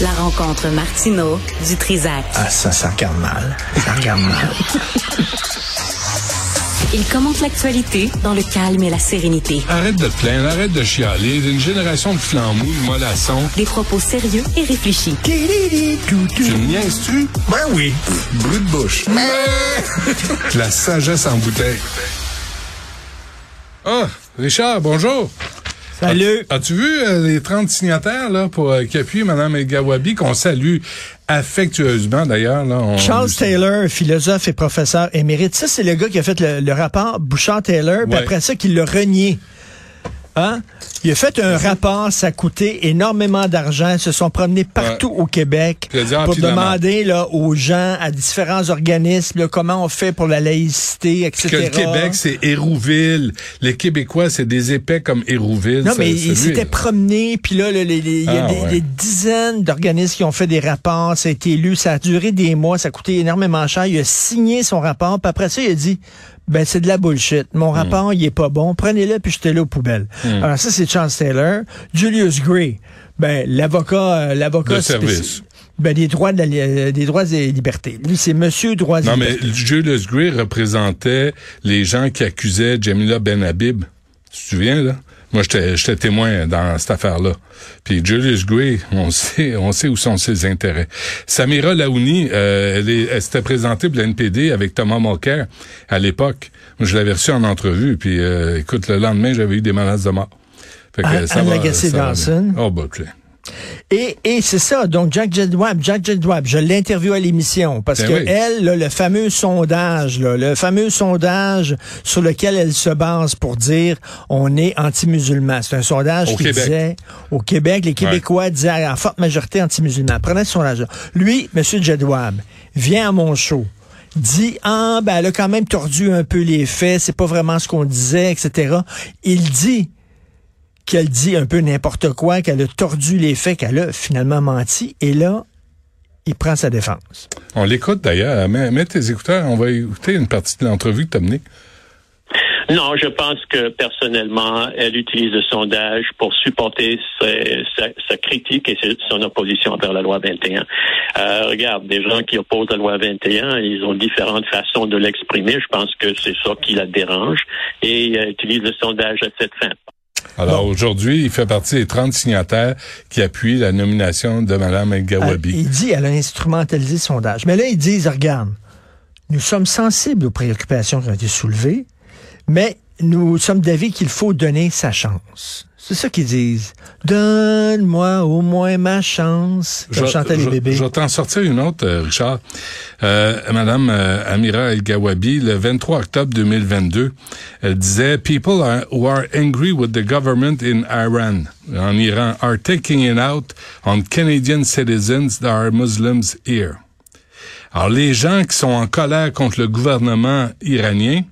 La rencontre Martino du Trizac. Ah, ça, ça regarde mal. Ça regarde mal. Il commente l'actualité dans le calme et la sérénité. Arrête de te plaindre, arrête de chialer. Une génération de flambous, de mollassons. Des propos sérieux et réfléchis. Tu me niaises-tu? Ben oui. Brut de bouche. La sagesse en bouteille. Ah, Richard, bonjour. Salut. As-tu vu euh, les 30 signataires là, pour euh, qui appuient Mme El Gawabi, qu'on salue affectueusement d'ailleurs? Charles Taylor, philosophe et professeur émérite. Ça, c'est le gars qui a fait le, le rapport Bouchard-Taylor, puis Ouais. après ça, qui l'a renié. Hein? Il a fait un rapport, ça a coûté énormément d'argent. Ils se sont promenés partout au Québec ah, pour demander là, aux gens, à différents organismes, là, comment on fait pour la laïcité, etc. que le Québec, c'est Hérouville. Les Québécois, c'est des épais comme Hérouville. Non, Ça- mais ça, il lui- s'était promené, puis là, il y a Ah, des, ouais. des dizaines d'organismes qui ont fait des rapports, ça a été lu, ça a duré des mois, ça a coûté énormément cher. Il a signé son rapport, puis après ça, il a dit, ben c'est de la bullshit. Hmm. Mon rapport, il est pas bon, prenez-le, puis jetez-le aux poubelles. Alors ça, c'est Charles Taylor. Julius Gray, ben l'avocat, euh, l'avocat De spéci- service. Ben, des droits de la euh, des droits et libertés. Lui, c'est Monsieur droits et Non, mais libertés. Julius Gray représentait les gens qui accusaient Jamila Ben Habib. Tu te souviens, là? Moi, j'étais témoin dans cette affaire-là. Puis Julius Gray, on sait, on sait où sont ses intérêts. Samira Laouni, euh, elle, est- elle s'était présentée pour l'NPD avec Thomas Mulcair à l'époque. Moi, je l'avais reçu en entrevue. Puis, euh, écoute, le lendemain, j'avais eu des menaces de mort. Fait Anne- Anne Lagacé ça va Dawson? bien. Oh, bah. Et, et c'est ça, donc Jack Jedwab, Jack Jedwab, je l'interviewe à l'émission parce Ben que oui. elle, là, le fameux sondage, là, le fameux sondage sur lequel elle se base pour dire on est anti-musulman. C'est un sondage Au qui Québec. disait au Québec, les Québécois disaient en forte majorité anti-musulmans. Prenez ce sondage. Lui, Monsieur Jedwab, vient à mon show dit ah ben elle a quand même tordu un peu les faits, c'est pas vraiment ce qu'on disait, etc. Il dit qu'elle dit un peu n'importe quoi, qu'elle a tordu les faits, qu'elle a finalement menti, et là, il prend sa défense. On l'écoute d'ailleurs. Mets, mets tes écouteurs. On va écouter une partie de l'entrevue que tu as menée. Non, je pense que personnellement, elle utilise le sondage pour supporter ses- sa, sa critique et son opposition envers la loi 21. Euh, regarde, des gens qui opposent la loi 21, ils ont différentes façons de l'exprimer. Je pense que c'est ça qui la dérange et elle utilise le sondage à cette fin. Alors aujourd'hui, il fait partie des 30 signataires qui appuient la nomination de Mme El Gawabi. il dit elle a instrumentalisé le sondage. Mais là, ils disent, regarde, nous sommes sensibles aux préoccupations qui ont été soulevées, mais nous sommes d'avis qu'il faut donner sa chance. C'est ça qu'ils disent. Donne-moi au moins ma chance. Comme Je- chantaient les bébés. Je vais t'en sortir une autre, euh, Richard. Euh, Madame euh, Amira El Gawabi, le 23 octobre 2022, elle disait People are, who are angry with the government in Iran, en Iran, are taking it out on Canadian citizens that are Muslims here. Alors les gens qui sont en colère contre le gouvernement iranien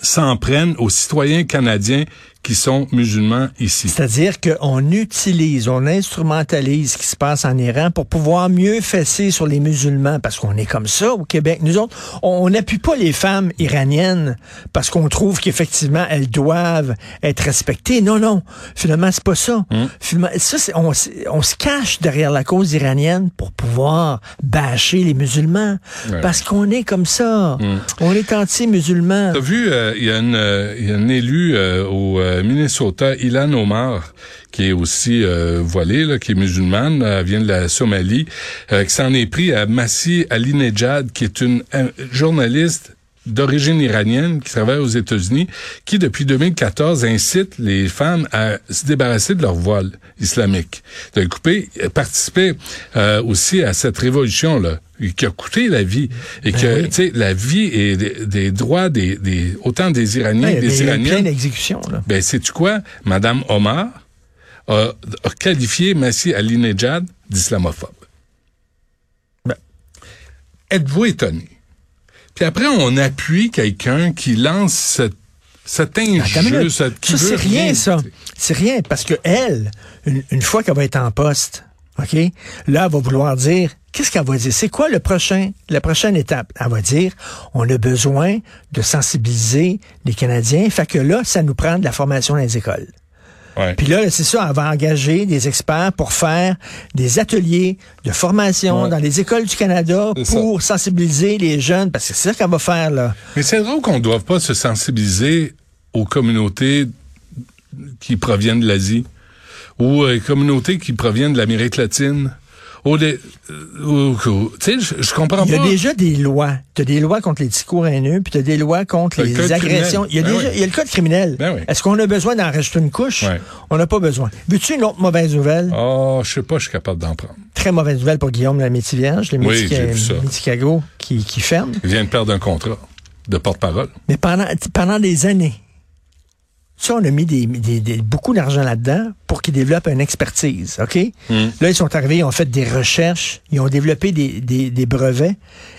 s'en prennent aux citoyens canadiens qui sont musulmans ici. C'est-à-dire qu'on utilise, on instrumentalise ce qui se passe en Iran pour pouvoir mieux fesser sur les musulmans, parce qu'on est comme ça au Québec. Nous autres, on n'appuie pas les femmes iraniennes parce qu'on trouve qu'effectivement, elles doivent être respectées. Non, non. Finalement, c'est pas ça. Finalement, ça, on, on se cache derrière la cause iranienne pour pouvoir bâcher les musulmans. Ouais. Parce qu'on est comme ça. On est anti-musulman. T'as vu, euh, il y euh, il y a une élue euh, au euh, Minnesota, Ilan Omar, qui est aussi euh, voilée, qui est musulmane, euh, vient de la Somalie, euh, qui s'en est pris à Massi Alinejad, qui est une journaliste d'origine iranienne qui travaille aux États-Unis, qui depuis 2014 incite les femmes à se débarrasser de leur voile islamique, de couper, participer euh, aussi à cette révolution là qui a coûté la vie et que Ben oui. tu sais la vie et des, des droits des, des autant des Iraniens que y des Iraniennes. d'exécutions. là. Ben sais-tu quoi, Madame Omar a, a qualifié Massi Alinejad d'islamophobe. Ben. Êtes-vous étonné? Puis après, on appuie quelqu'un qui lance cette, cet injure, Ça, c'est rien, ça. tu. C'est rien, parce que elle, une, une fois qu'elle va être en poste, OK, là, elle va vouloir dire, qu'est-ce qu'elle va dire? C'est quoi le prochain, la prochaine étape? Elle va dire, on a besoin de sensibiliser les Canadiens, fait que là, ça nous prend de la formation dans les écoles. Ouais. Puis là, c'est ça, elle va engager des experts pour faire des ateliers de formation Ouais. dans les écoles du Canada ça. pour sensibiliser les jeunes, parce que c'est ça qu'elle va faire, là. Mais c'est drôle qu'on ne doive pas se sensibiliser aux communautés qui proviennent de l'Asie ou aux communautés qui proviennent de l'Amérique latine. Euh, tu sais, je, comprends Il y a pas. déjà des lois. Tu as des lois contre les discours haineux, puis tu as des lois contre Le les agressions. Il y, a Ben déjà, oui. il y a le code criminel. Ben oui. Est-ce qu'on a besoin d'en rajouter une couche? Ouais. On n'a pas besoin. Veux-tu une autre mauvaise nouvelle? Oh, je sais pas, je suis capable d'en prendre. Très mauvaise nouvelle pour Guillaume la Métivierge, le Oui. Méticago qui, qui ferme. Il vient de perdre un contrat de porte-parole. Mais pendant, pendant des années, ça, on a mis des, des- des- beaucoup d'argent là-dedans pour qu'ils développent une expertise, OK? Mm. Là, ils sont arrivés, ils ont fait des recherches, ils ont développé des, des- des brevets.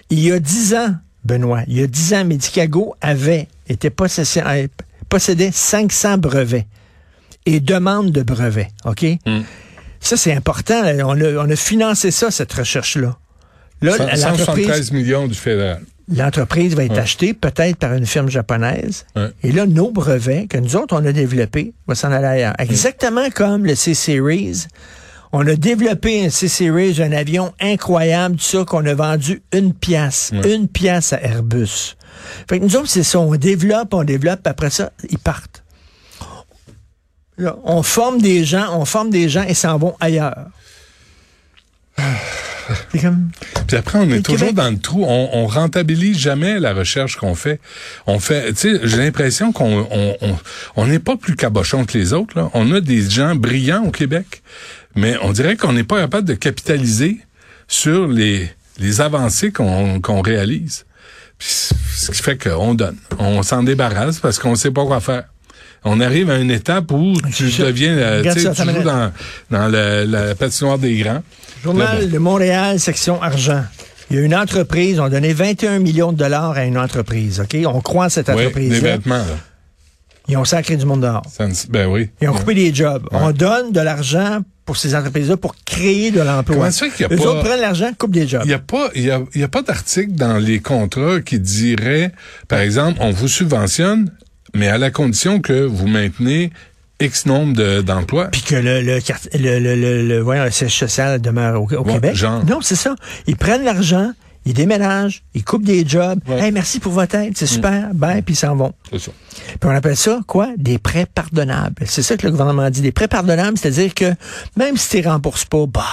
Il y a dix ans, Benoît, il y a dix ans, Medicago avait été possessé, euh, possédait 500 brevets et demande de brevets, OK? Mm. Ça, c'est important. On a, on a financé ça, cette recherche-là. Là, Cent- l'entreprise... 173 millions du fédéral. L'entreprise va être Ouais. achetée peut-être par une firme japonaise. Ouais. Et là, nos brevets que nous autres, on a développés, vont s'en aller ailleurs. Exactement comme le C-Series. On a développé un C-Series, un avion incroyable, tout ça, qu'on a vendu une pièce. Ouais. Une pièce à Airbus. Fait que nous autres, c'est ça. On développe, on développe, puis après ça, ils partent. Là, on forme des gens, on forme des gens et s'en vont ailleurs. Comme... Puis après, on est toujours Québec- dans le trou. On, on rentabilise jamais la recherche qu'on fait. On fait, tu sais, j'ai l'impression qu'on on, on, on n'est pas plus cabochon que les autres. Là. On a des gens brillants au Québec, mais on dirait qu'on n'est pas capable de capitaliser sur les, les avancées qu'on qu'on réalise. Puis ce qui fait qu'on donne. On s'en débarrasse parce qu'on sait pas quoi faire. On arrive à une étape où tu Ça- deviens, euh, tu ça, joues dans, dans la, la patinoire des grands. Journal Là, bon. de Montréal, section argent. Il y a une entreprise, on a donné 21 millions de dollars à une entreprise, OK? On croit à cette Oui, des entreprise-là. vêtements, là. Ils ont sacré du monde dehors. Ça ben oui. Ils ont coupé des jobs. Ouais. On donne de l'argent pour ces entreprises-là pour créer de l'emploi. Comment ça qu'il y a pas- autres prennent l'argent, coupent des jobs. Il n'y a pas, il y a, y a pas d'article dans les contrats qui dirait, par exemple, on vous subventionne, mais à la condition que vous maintenez X nombre de- d'emplois. Puis que le, le, le, le, le, siège social demeure au, au Ouais, Québec. genre. Non, c'est ça. Ils prennent l'argent, ils déménagent, ils coupent des jobs. Ouais. Mm. Hey, merci pour votre aide, c'est super. Ben, puis ils s'en vont. C'est ça. Puis on appelle ça quoi? Des prêts pardonnables. C'est ça que le gouvernement dit. Des prêts pardonnables, c'est-à-dire que même si tu ne rembourses pas, bah,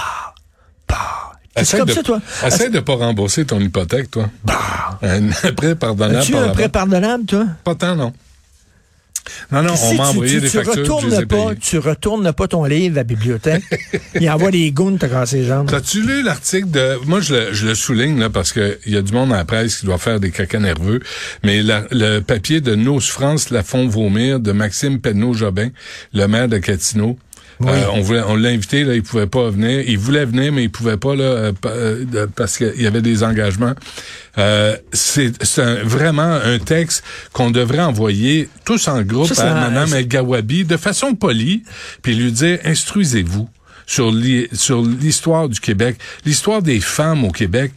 bah. C'est comme de, ça, toi. Essaie de pas rembourser ton hypothèque, toi. Bah. Un prêt pardonnable As-tu par un prêt pardonnable, toi? Pas tant, non. Non, non, on m'a envoyé tu- des tu factures, je les retournes ai pas, payées. tu retournes pas ton livre à la bibliothèque, il envoie des goons te casser les jambes. T'as-tu lu l'article de... Moi, je le, je le souligne, là, parce que il y a du monde à la presse qui doit faire des caca nerveux, mais la- le papier de Nos France la font vomir de Maxime Penneau-Jobin, le maire de Euh, on voulait, on l'a invité, là, il pouvait pas venir. Il voulait venir, mais il pouvait pas là, euh, euh, parce qu'il y avait des engagements. Euh, c'est c'est un- vraiment un texte qu'on devrait envoyer tous en groupe Ça, à c'est- El Gawabi de façon polie, puis lui dire instruisez-vous sur l'hi- sur l'histoire du Québec, l'histoire des femmes au Québec,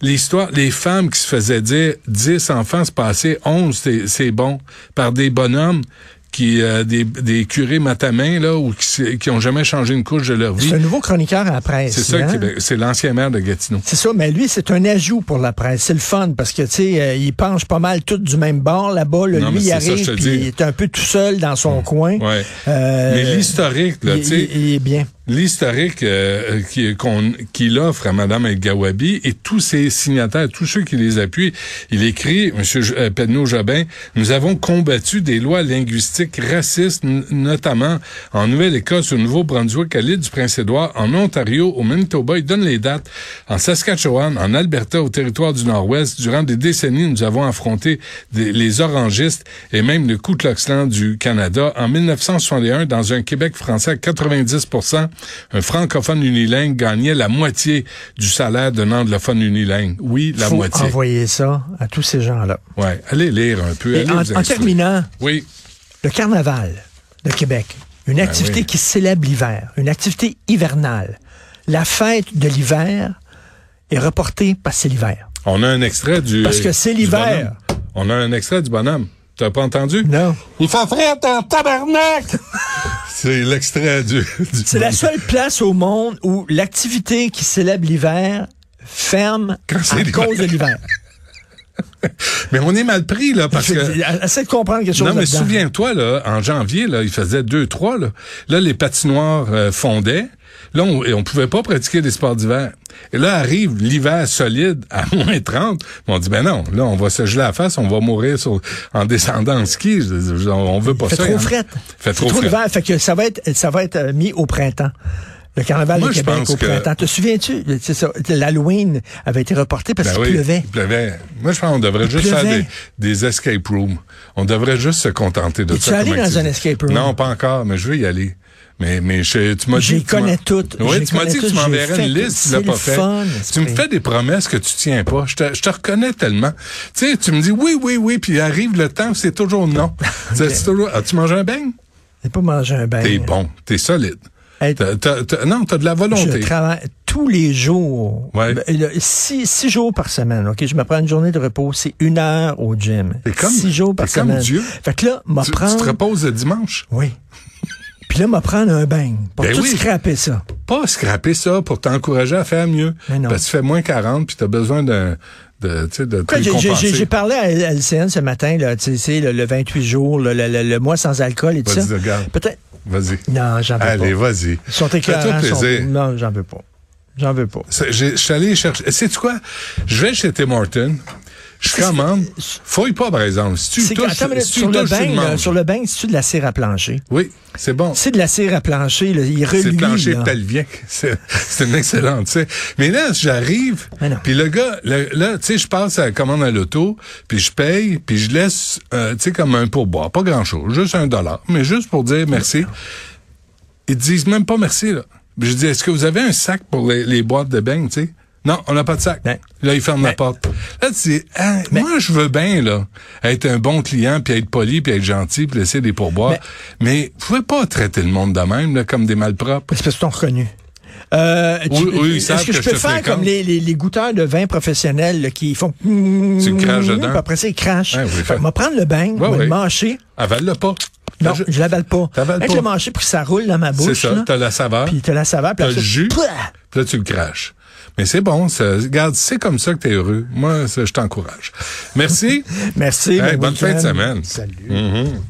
l'histoire les femmes qui se faisaient dire 10 enfants se passaient 11 c'est c'est bon par des bonhommes qui euh, des, des curés matamins là ou qui qui ont jamais changé une couche de leur vie. C'est un nouveau chroniqueur à la presse. C'est ça hein? c'est l'ancien maire de Gatineau. C'est ça, mais lui, c'est un ajout pour la presse. C'est le fun parce que, tu sais, euh, il penche pas mal tout du même bord là-bas. là. Non, lui, il ça, arrive, puis il est un peu tout seul dans son coin. Ouais. Euh, Mais l'historique là, tu sais, il- il est bien. L'historique euh, qu'on- qu'il offre à Madame El Gawabi et tous ses signataires, tous ceux qui les appuient, il écrit, J- euh, Penneau Jobin, nous avons combattu des lois linguistiques racistes, notamment en Nouvelle-Écosse, au Nouveau-Brunswick, à l'île du Prince-Édouard, en Ontario, au Manitoba, il donne les dates, en Saskatchewan, en Alberta, au territoire du Nord-Ouest. Durant des décennies, nous avons affronté les orangistes et même le Ku du Canada. En 1961, dans un Québec français à 90 un francophone unilingue gagnait la moitié du salaire d'un anglophone unilingue. Oui, la faut moitié. envoyer ça à tous ces gens-là. Ouais, allez lire un peu. Et en, terminant, Oui. le carnaval de Québec, une activité Ben oui. qui célèbre l'hiver, une activité hivernale. La fête de l'hiver est reportée parce que c'est l'hiver. On a un extrait du. Parce que c'est l'hiver. On a un extrait du bonhomme. T'as pas entendu? Non. Il fait frère en tabarnak! C'est l'extrait du... du C'est la seule place au monde où l'activité qui célèbre l'hiver ferme Quand à cause de l'hiver. Mais on est mal pris, là, parce que... Essaie de comprendre quelque chose Non, mais souviens-toi, là, en janvier, là, il faisait 2-3, là. Là, les patinoires euh, fondaient. Là, on, et on pouvait pas pratiquer des sports d'hiver. Et là, arrive l'hiver solide à moins 30. On dit, ben non, là, on va se geler la face, on va mourir sur- en descendant en ski. On veut pas Il fait ça. trop hein. fret. Fait trop trop fret. Fait que ça va être, ça va être euh, mis au printemps. Le carnaval Moi, de Québec au que- printemps. Te souviens-tu? C'est ça. L'Halloween avait été reporté parce Ben qu'il oui, pleuvait. Il pleuvait. Moi, je pense qu'on devrait Il juste faire des, des escape rooms. On devrait juste se contenter de ça. allé comme dans activité. un escape room? Non, pas encore, mais je veux y aller. Mais, mais je, tu m'as dit. J'y connais toutes. Oui, tu m'as dit que tu m'enverrais une liste, tu l'as pas fait. fun, tu me fais des promesses que tu tiens pas. Je te, je te reconnais tellement. Tu sais, tu me dis oui, oui, oui, puis arrive le temps, c'est toujours non. C'est- c'est toujours, as-tu mangé un beigne? J'ai pas mangé un bain. T'es bon, t'es solide. Hey, t'as- t'as- non, t'as de la Je volonté. travaille tous les jours. Ouais. Ben, six, six jours par semaine. Ok, je me prends une journée de repos. C'est une heure au gym. Comme- six jours par t'es comme semaine. Dieu. Fait que là, Tu, tu te reposes le dimanche? Oui. Puis là, m'a prendre un bain pour Ben tout oui. scraper ça. pas scraper ça pour t'encourager à faire mieux. Non. Parce que tu fais moins 40 puis tu as besoin d'un de tu sais de j'ai- parlé à LCN ce matin, là, tu sais, c'est le, le 28 jours, le, le- le- le mois sans alcool et tout ça. Peut-être. Vas-y. Non, j'en veux Allez, pas. vas-y. Ils sont écœurants. sont-. Non, j'en veux pas. J'en veux pas. Je suis allé chercher. Sais-tu quoi? Je vais chez Tim Hortons. Je commande. Fouille pas, par exemple. Si tu C'est touches, attends une minute, si tu sur, le touches, bain, là, sur le bain, c'est-tu de la cire à plancher? Oui, c'est bon. C'est de la cire à plancher, là, il C'est reluit. le plancher pelvien. C'est c'est une excellente, tu sais. Mais là, j'arrive, puis le gars, le- là, tu sais, je passe à la commande à l'auto, puis je paye, puis je laisse, euh, tu sais, comme un pourboire, pas grand-chose, juste un dollar, mais juste pour dire merci. Ils disent même pas merci, là. Je dis, est-ce que vous avez un sac pour les, les boîtes de beignes, tu sais? Non, on n'a pas de sac. Ben. Là, ils ferment la Ben. porte. Là, tu dis, ah, moi, je veux bien, là, être un bon client, puis être poli, puis être gentil, puis laisser des pourboires. Ben. Mais vous pouvez pas traiter le monde de même, là, comme des malpropres. C'est parce qu'ils t'ont reconnu. Euh, tu- Oui, oui, Est-ce que, que je je peux faire comme les, les, les goûteurs de vin professionnels là, qui font... Tu craches dedans. Puis après ça, ils crachent. Ouais, oui, fait prendre le bain, Ouais, ouais. le mâcher. Avale-le pas. Non, ju- je l'avale pas. T'avales pas. le mâcher pour que ça roule dans ma C'est bouche. ça, là. t'as la saveur, Puis t'as la saveur. puis t'as le ça, jus, puis là, tu le craches. Mais c'est bon, ça. Regarde, c'est comme ça que t'es heureux. Moi, ça, je t'encourage. Merci. Merci. Hey, bonne fin de semaine. Salut. Mhm.